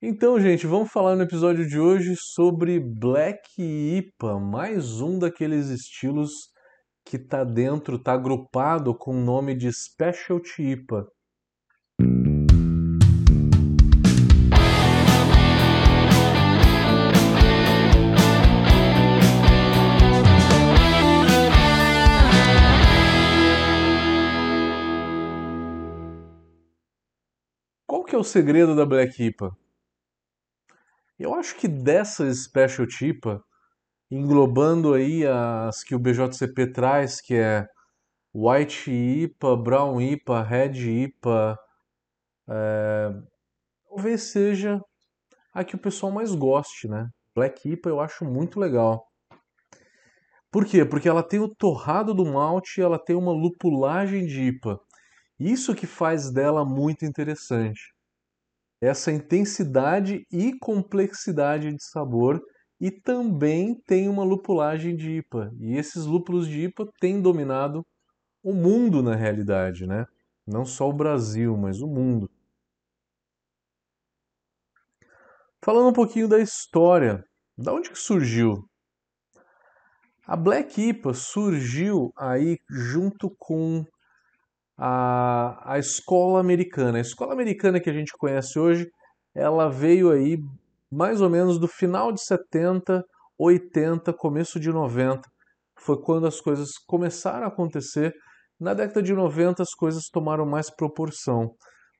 Então, gente, vamos falar no episódio de hoje sobre Black IPA, mais um daqueles estilos que tá dentro, tá agrupado com o nome de Specialty IPA. Qual que é o segredo da Black IPA? Eu acho que dessas Specialty IPA, englobando aí as que o BJCP traz, que é White IPA, Brown IPA, Red IPA, é, talvez seja a que o pessoal mais goste, né? Black IPA eu acho muito legal. Por quê? Porque ela tem o torrado do malte e ela tem uma lupulagem de IPA. Isso que faz dela muito interessante. Essa intensidade e complexidade de sabor e também tem uma lupulagem de IPA. E esses lúpulos de IPA têm dominado o mundo na realidade, né? Não só o Brasil, mas o mundo. Falando um pouquinho da história, da onde que surgiu? A Black IPA surgiu aí junto com a, a escola americana. A escola americana que a gente conhece hoje, ela veio aí mais ou menos do final de 70, 80, começo de 90. Foi quando as coisas começaram a acontecer. Na década de 90 as coisas tomaram mais proporção.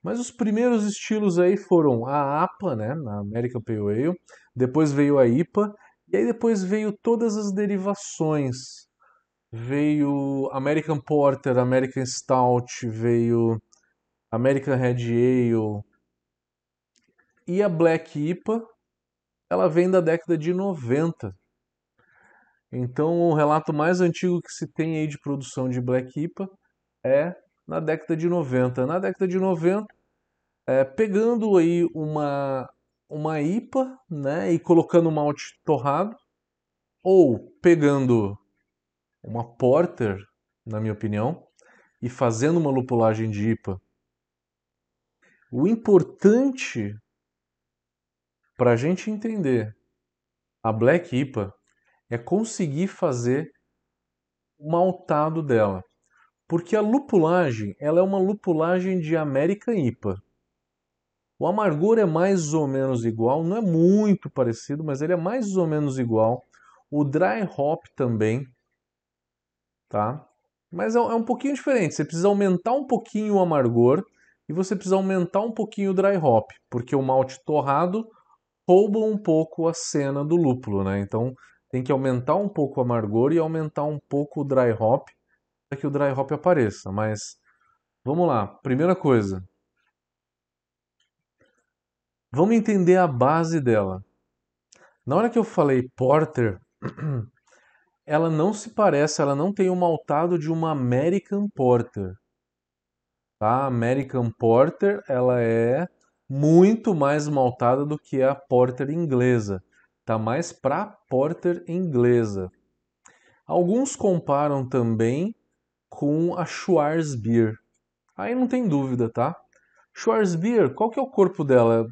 Mas os primeiros estilos aí foram a APA, né, na American Pale Ale, depois veio a IPA, e aí depois veio todas as derivações veio American Porter, American Stout, veio American Red Ale e a Black IPA, ela vem da década de 90. Então, o relato mais antigo que se tem aí de produção de Black IPA é na década de 90. Na década de 90, é, pegando aí uma, uma IPA né, e colocando malte torrado, ou pegando uma porter, na minha opinião, e fazendo uma lupulagem de IPA. O importante para a gente entender a Black IPA é conseguir fazer o maltado dela. Porque a lupulagem, ela é uma lupulagem de American IPA. O amargor é mais ou menos igual, não é muito parecido, mas ele é mais ou menos igual. O dry hop também, tá? Mas é, é um pouquinho diferente. Você precisa aumentar um pouquinho o amargor e você precisa aumentar um pouquinho o dry hop, porque o malte torrado rouba um pouco a cena do lúpulo, né? Então tem que aumentar um pouco o amargor e aumentar um pouco o dry hop para que o dry hop apareça. Mas vamos lá, primeira coisa. Vamos entender a base dela. Na hora que eu falei porter, ela não se parece, ela não tem o maltado de uma American Porter. Tá? A American Porter, ela é muito mais maltada do que a Porter inglesa. Tá mais para Porter inglesa. Alguns comparam também com a Schwarzbier. Aí não tem dúvida, tá? Schwarzbier, qual que é o corpo dela?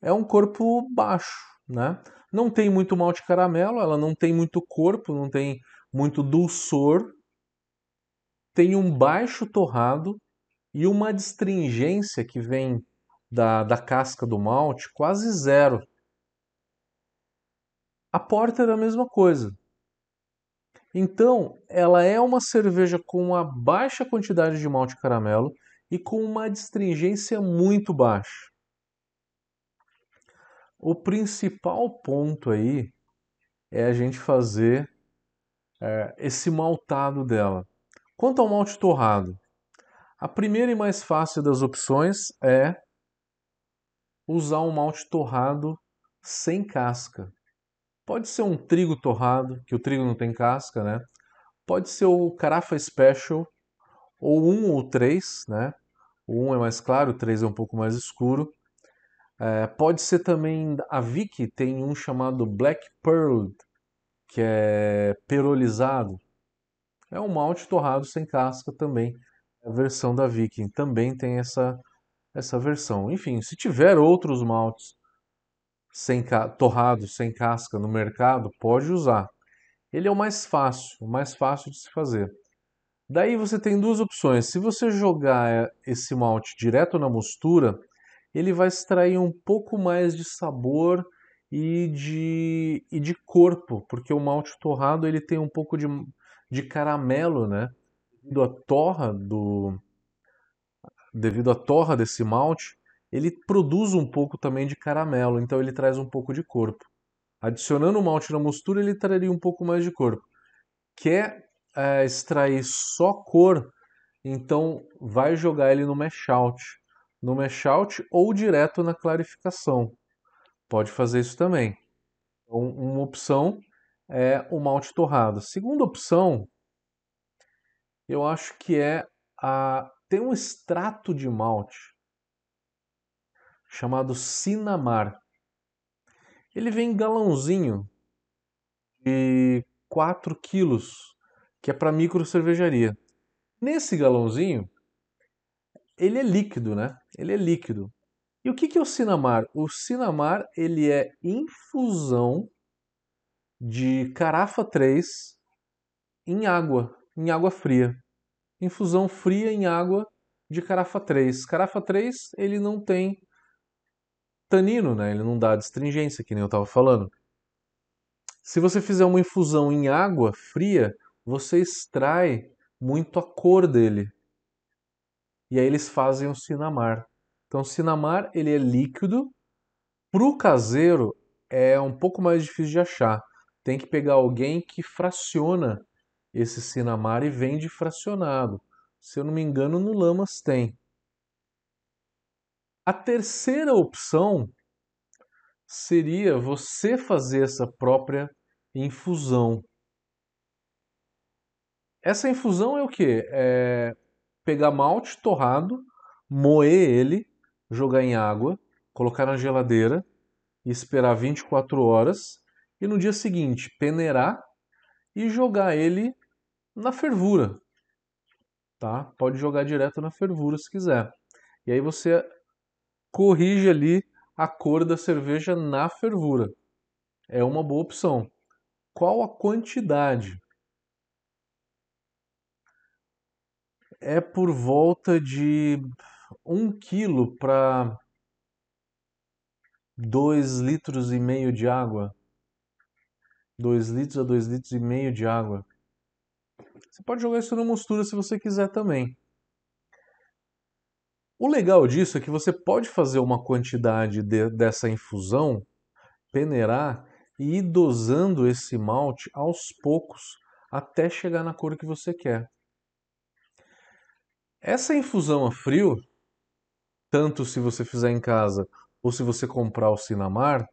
É um corpo baixo, né? Não tem muito malte caramelo, ela não tem muito corpo, não tem muito dulçor. Tem um baixo torrado e uma astringência que vem da, da casca do malte quase zero. A Porter é a mesma coisa. Então, ela é uma cerveja com uma baixa quantidade de malte caramelo e com uma astringência muito baixa. O principal ponto aí é a gente fazer é, esse maltado dela. Quanto ao malte torrado, a primeira e mais fácil das opções é usar um malte torrado sem casca. Pode ser um trigo torrado, que o trigo não tem casca, né? Pode ser o Carafa Special, ou um ou três, né? O um é mais claro, o três é um pouco mais escuro. É, pode ser também a Vicky tem um chamado Black Pearl, que é perolizado. É um malte torrado sem casca também. A versão da Viking também tem essa, essa versão. Enfim, se tiver outros maltes sem torrado, sem casca no mercado, pode usar. Ele é o mais fácil, o mais fácil de se fazer. Daí você tem duas opções. Se você jogar esse malte direto na mostura, ele vai extrair um pouco mais de sabor e de, e de corpo, porque o malte torrado ele tem um pouco de, de caramelo, né? Devido à torra do devido à torra desse malte, ele produz um pouco também de caramelo, então ele traz um pouco de corpo. Adicionando o malte na mostura, ele traria um pouco mais de corpo. Quer é, extrair só cor, então vai jogar ele no mash out. No mash out ou direto na clarificação. Pode fazer isso também. Então, uma opção é o malte torrado. Segunda opção, eu acho que é a tem um extrato de malte chamado Sinamar. Ele vem em galãozinho de 4 quilos, que é para micro cervejaria. Nesse galãozinho, ele é líquido, né? Ele é líquido. E o que, que é o Sinamar? O Sinamar ele é infusão de carafa 3 em água, em água fria. Infusão fria em água de carafa 3. Carafa 3 ele não tem tanino, né? Ele não dá astringência, que nem eu estava falando. Se você fizer uma infusão em água fria, você extrai muito a cor dele. E aí eles fazem o cinamar. Então, o cinamar ele é líquido. Para o caseiro é um pouco mais difícil de achar. Tem que pegar alguém que fraciona esse cinamar e vende fracionado. Se eu não me engano, no Lamas tem. A terceira opção seria você fazer essa própria infusão. Essa infusão é o que? É pegar malte torrado, moer ele, jogar em água, colocar na geladeira e esperar 24 horas e no dia seguinte peneirar e jogar ele na fervura. Tá? Pode jogar direto na fervura se quiser. E aí você corrige ali a cor da cerveja na fervura. É uma boa opção. Qual a quantidade? É por volta de um quilo para dois litros e meio de água. Dois litros a dois litros e meio de água. Você pode jogar isso na mostura se você quiser também. O legal disso é que você pode fazer uma quantidade de, dessa infusão, peneirar e ir dosando esse malte aos poucos até chegar na cor que você quer. Essa infusão a frio, tanto se você fizer em casa ou se você comprar o Sinamar,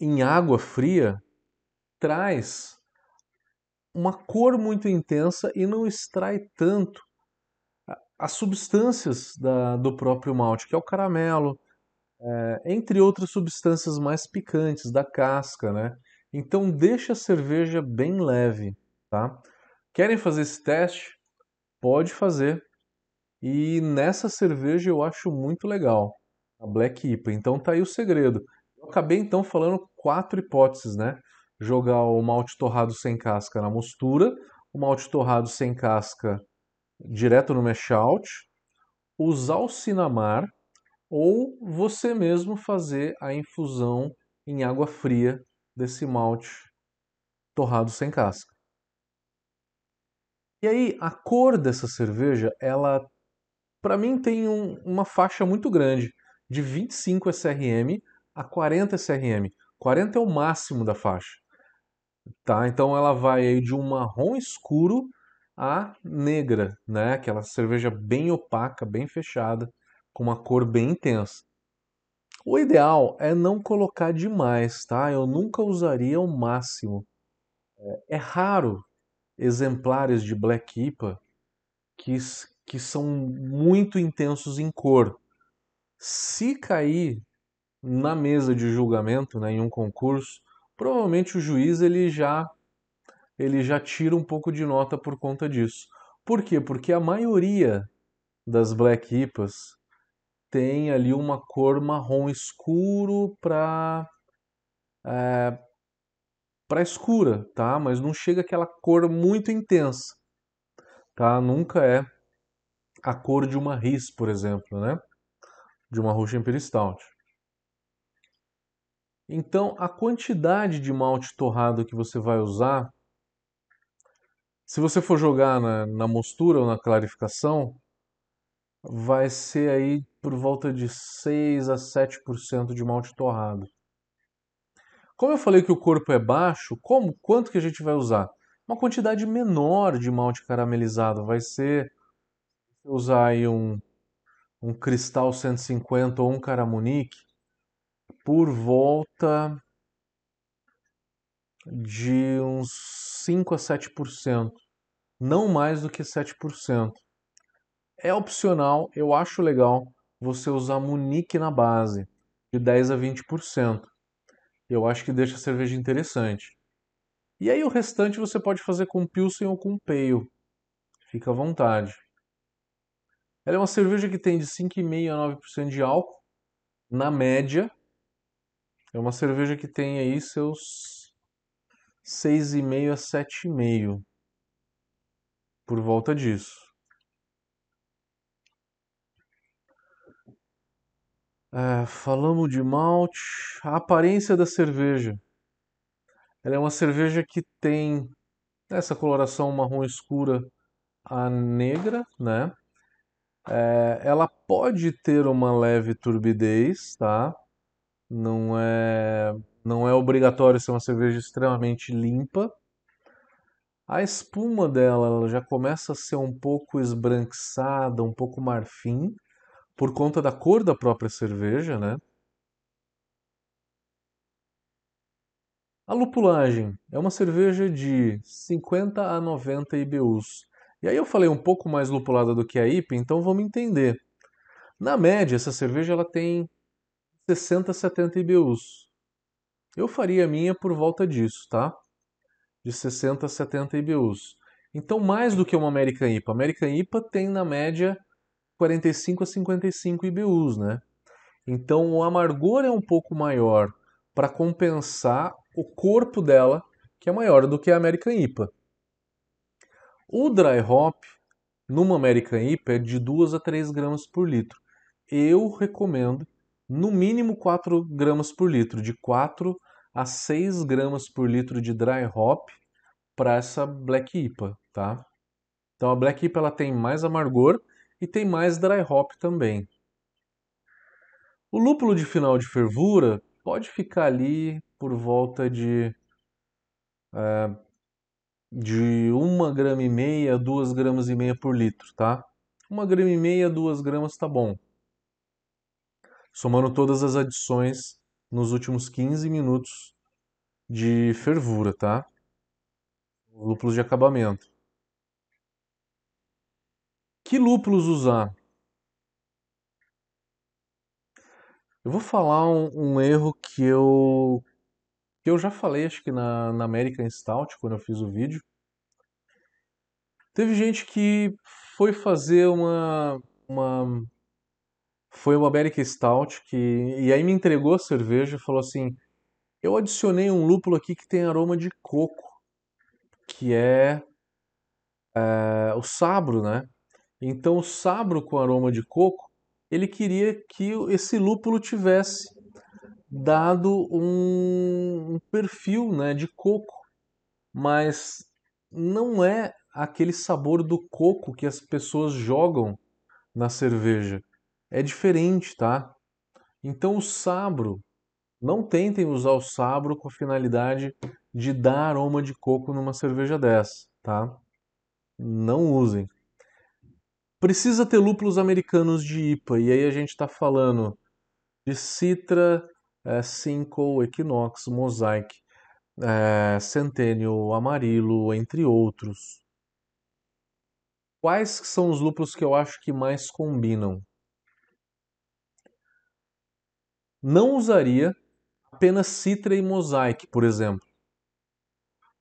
em água fria, traz uma cor muito intensa e não extrai tanto as substâncias da, do próprio malte, que é o caramelo, é, entre outras substâncias mais picantes da casca, né? Então deixa a cerveja bem leve, tá? Querem fazer esse teste? Pode fazer. E nessa cerveja eu acho muito legal, a Black IPA. Então tá aí o segredo. Eu acabei então falando quatro hipóteses, né? Jogar o malte torrado sem casca na mostura, o malte torrado sem casca direto no mashout, usar o Sinamar ou você mesmo fazer a infusão em água fria desse malte torrado sem casca. E aí, a cor dessa cerveja, ela, para mim, tem um, uma faixa muito grande, de 25 SRM a 40 SRM. 40 é o máximo da faixa. Tá? Então ela vai de um marrom escuro a negra, né? Aquela cerveja bem opaca, bem fechada, com uma cor bem intensa. O ideal é não colocar demais, tá? Eu nunca usaria o máximo. É, é raro exemplares de Black IPA que, que são muito intensos em cor. Se cair na mesa de julgamento, né, em um concurso, provavelmente o juiz ele já ele já tira um pouco de nota por conta disso. Por quê? Porque a maioria das Black IPAs tem ali uma cor marrom escuro para é, para escura, tá? Mas não chega aquela cor muito intensa, tá? Nunca é a cor de uma RIS, por exemplo, né? De uma Russian Imperial. Então, a quantidade de malte torrado que você vai usar, se você for jogar na, na mostura ou na clarificação, vai ser aí por volta de 6 a 7% de malte torrado. Como eu falei que o corpo é baixo, como quanto que a gente vai usar? Uma quantidade menor de malte caramelizado, vai ser usar aí um, um cristal 150 ou um caramunique por volta de uns 5 a 7%, não mais do que 7%. É opcional, eu acho legal você usar munique na base, de 10 a 20%. Eu acho que deixa a cerveja interessante. E aí o restante você pode fazer com Pilsen ou com Pale. Fica à vontade. Ela é uma cerveja que tem de 5,5% a 9% de álcool, na média. É uma cerveja que tem aí seus 6,5% a 7,5%. Por volta disso. É, falamos de malte, a aparência da cerveja. Ela é uma cerveja que tem essa coloração marrom escura a negra, né? É, ela pode ter uma leve turbidez, tá? Não é, não é obrigatório ser uma cerveja extremamente limpa. A espuma dela ela já começa a ser um pouco esbranquiçada, um pouco marfim por conta da cor da própria cerveja, né? A lupulagem é uma cerveja de 50 a 90 IBUs. E aí eu falei um pouco mais lupulada do que a IPA, então vamos entender. Na média, essa cerveja ela tem 60 a 70 IBUs. Eu faria a minha por volta disso, tá? De 60 a 70 IBUs. Então, mais do que uma American IPA. A American IPA tem, na média, 45 a 55 IBUs, né? Então o amargor é um pouco maior para compensar o corpo dela, que é maior do que a American IPA. O dry hop numa American IPA é de 2 a 3 gramas por litro. Eu recomendo no mínimo 4 gramas por litro, de 4 a 6 gramas por litro de dry hop para essa Black IPA, tá? Então a Black IPA ela tem mais amargor e tem mais dry hop também. O lúpulo de final de fervura pode ficar ali por volta de é, de uma grama e meia, duas gramas e meia por litro, tá? Uma grama e meia, duas gramas tá bom. Somando todas as adições nos últimos 15 minutos de fervura, tá? Lúpulos de acabamento. Que lúpulos usar? Eu vou falar um, um, erro que eu que eu já falei, acho que na, na American Stout, quando eu fiz o vídeo. Teve gente que foi fazer uma, uma foi uma American Stout que e aí me entregou a cerveja e falou assim: "Eu adicionei um lúpulo aqui que tem aroma de coco, que é, é o sabro, né? Então, o sabro com aroma de coco, ele queria que esse lúpulo tivesse dado um, perfil né, de coco, mas não é aquele sabor do coco que as pessoas jogam na cerveja. É diferente, tá? Então, o sabro, não tentem usar o sabro com a finalidade de dar aroma de coco numa cerveja dessa, tá? Não usem. Precisa ter lúpulos americanos de IPA, e aí a gente está falando de Citra, é, Simcoe, Equinox, Mosaic, é, Centennial, Amarilo, entre outros. Quais são os lúpulos que eu acho que mais combinam? Não usaria apenas Citra e Mosaic, por exemplo,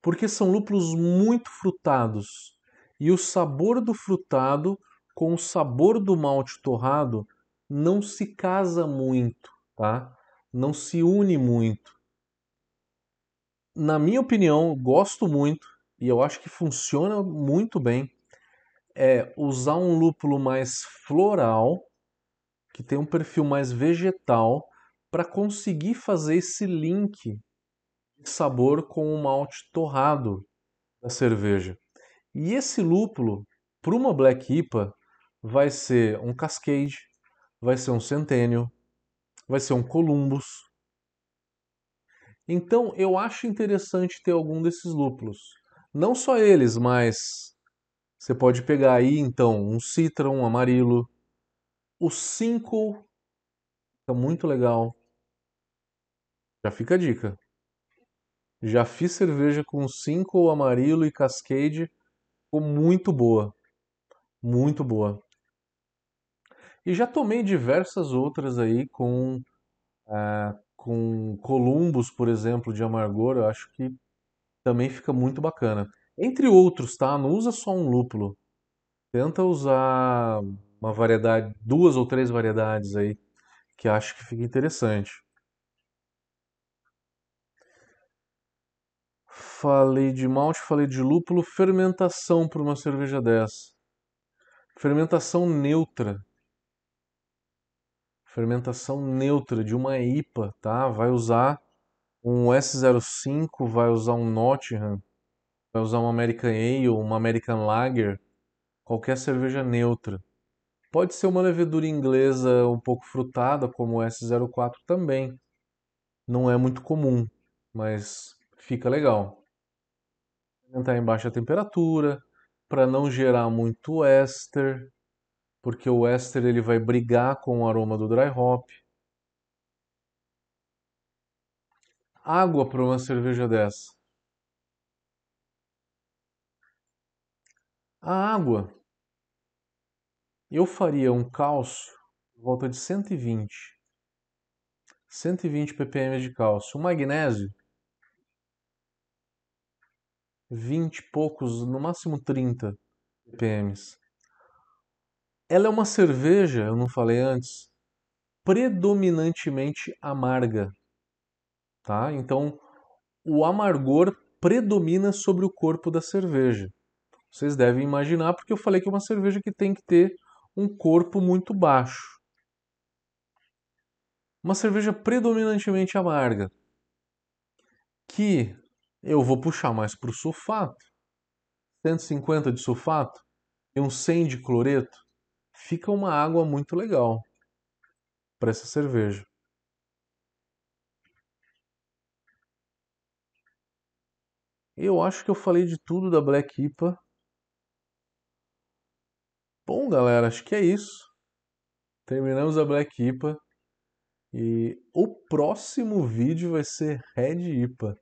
porque são lúpulos muito frutados e o sabor do frutado com o sabor do malte torrado não se casa muito, tá? Não se une muito. Na minha opinião, gosto muito e eu acho que funciona muito bem é usar um lúpulo mais floral, que tem um perfil mais vegetal, para conseguir fazer esse link de sabor com o malte torrado da cerveja. E esse lúpulo, para uma Black IPA, vai ser um Cascade, vai ser um Centennial, vai ser um Columbus. Então eu acho interessante ter algum desses lúpulos. Não só eles, mas você pode pegar aí então um Citra, um Amarilo, o 5 fica muito legal. Já fica a dica. Já fiz cerveja com 5 Amarilo e Cascade, ficou muito boa. Muito boa. E já tomei diversas outras aí com, uh, com Columbus, por exemplo, de amargor. Eu acho que também fica muito bacana. Entre outros, tá? Não usa só um lúpulo. Tenta usar uma variedade, duas ou três variedades aí, que acho que fica interessante. Falei de malte, falei de lúpulo, fermentação para uma cerveja dessa. Fermentação neutra fermentação neutra de uma IPA, tá? Vai usar um S05, vai usar um Nottingham, vai usar uma American Ale, uma American Lager, qualquer cerveja neutra. Pode ser uma levedura inglesa um pouco frutada, como o S04 também. Não é muito comum, mas fica legal. Fermentar em baixa temperatura, para não gerar muito éster, porque o éster ele vai brigar com o aroma do dry hop. Água para uma cerveja dessa. A água, eu faria um cálcio volta de 120. 120 ppm de cálcio. O magnésio, 20 e poucos, no máximo 30 ppm. Ela é uma cerveja, eu não falei antes, predominantemente amarga, tá? Então, o amargor predomina sobre o corpo da cerveja. Vocês devem imaginar porque eu falei que é uma cerveja que tem que ter um corpo muito baixo. Uma cerveja predominantemente amarga, que eu vou puxar mais para o sulfato, 150 de sulfato e um 100 de cloreto, fica uma água muito legal para essa cerveja. Eu acho que eu falei de tudo da Black IPA. Bom, galera, acho que é isso. Terminamos a Black IPA. E o próximo vídeo vai ser Red IPA.